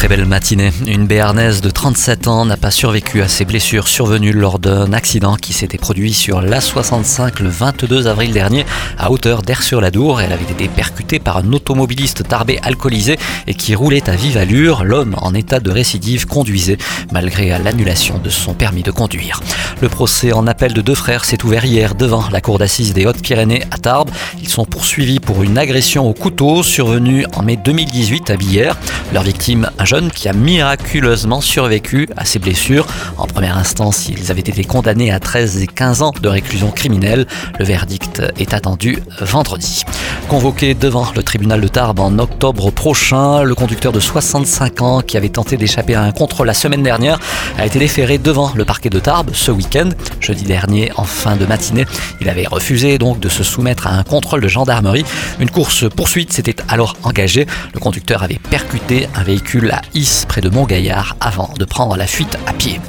Très belle matinée. Une béarnaise de 37 ans n'a pas survécu à ses blessures survenues lors d'un accident qui s'était produit sur l'A65 le 22 avril dernier à hauteur d'Air-sur-la-Dour. Elle avait été percutée par un automobiliste tarbé alcoolisé et qui roulait à vive allure. L'homme en état de récidive conduisait malgré l'annulation de son permis de conduire. Le procès en appel de deux frères s'est ouvert hier devant la cour d'assises des Hautes-Pyrénées à Tarbes. Ils sont poursuivis pour une agression au couteau survenue en mai 2018 à Billère. Leur victime, un jeune qui a miraculeusement survécu à ses blessures. En première instance, ils avaient été condamnés à 13 et 15 ans de réclusion criminelle. Le verdict est attendu vendredi. Convoqué devant le tribunal de Tarbes en octobre prochain, le conducteur de 65 ans qui avait tenté d'échapper à un contrôle la semaine dernière a été déféré devant le parquet de Tarbes ce week-end. Jeudi dernier, en fin de matinée, il avait refusé donc de se soumettre à un contrôle de gendarmerie. Une course poursuite s'était alors engagée. Le conducteur avait percuté un véhicule près de Montgaillard avant de prendre la fuite à pied.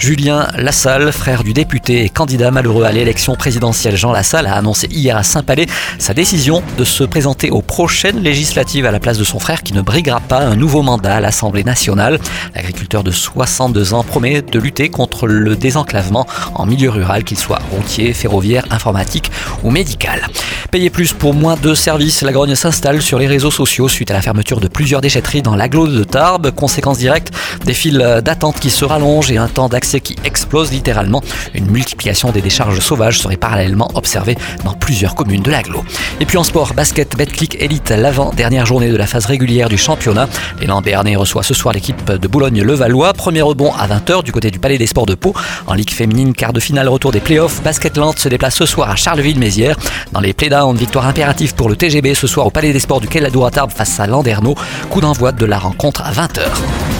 Julien Lassalle, frère du député et candidat malheureux à l'élection présidentielle Jean Lassalle, a annoncé hier à Saint-Palais sa décision de se présenter aux prochaines législatives à la place de son frère qui ne briguera pas un nouveau mandat à l'Assemblée nationale. L'agriculteur de 62 ans promet de lutter contre le désenclavement en milieu rural, qu'il soit routier, ferroviaire, informatique ou médical. Payer plus pour moins de services, la grogne s'installe sur les réseaux sociaux suite à la fermeture de plusieurs déchetteries dans l'agglo de Tarbes. Conséquence directe, des files d'attente qui se rallongent et un temps d'accès qui explose littéralement. Une multiplication des décharges sauvages serait parallèlement observée dans plusieurs communes de l'agglo. Et puis en sport, basket, Betclic Elite, l'avant-dernière journée de la phase régulière du championnat. L'élan Béarnais reçoit ce soir l'équipe de Boulogne-Levallois. Premier rebond à 20h du côté du Palais des Sports de Pau. En Ligue féminine, quart de finale, retour des playoffs. Basketland se déplace ce soir à Charleville-Mézières. Dans les playdowns, victoire impérative pour le TGB ce soir au Palais des Sports du Quai Tarbes face à Landerneau. Coup d'envoi de la rencontre à 20h.